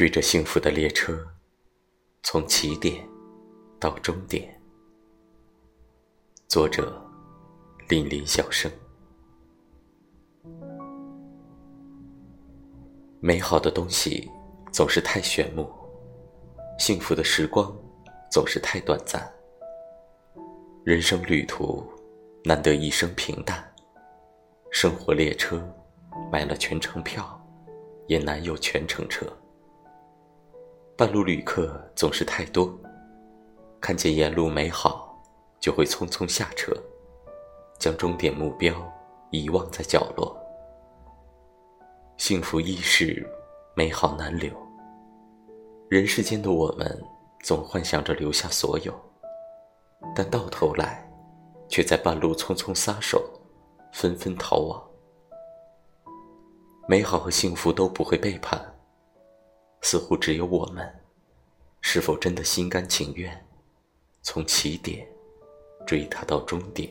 追着幸福的列车，从起点到终点。作者：林林小生。美好的东西总是太炫目，幸福的时光总是太短暂。人生旅途难得一生平淡，生活列车买了全程票，也难有全程车。半路旅客总是太多，看见沿路美好，就会匆匆下车，将终点目标遗忘在角落。幸福易逝，美好难留。人世间的我们，总幻想着留下所有，但到头来，却在半路匆匆撒手，纷纷逃亡。美好和幸福都不会背叛。似乎只有我们，是否真的心甘情愿，从起点追他到终点？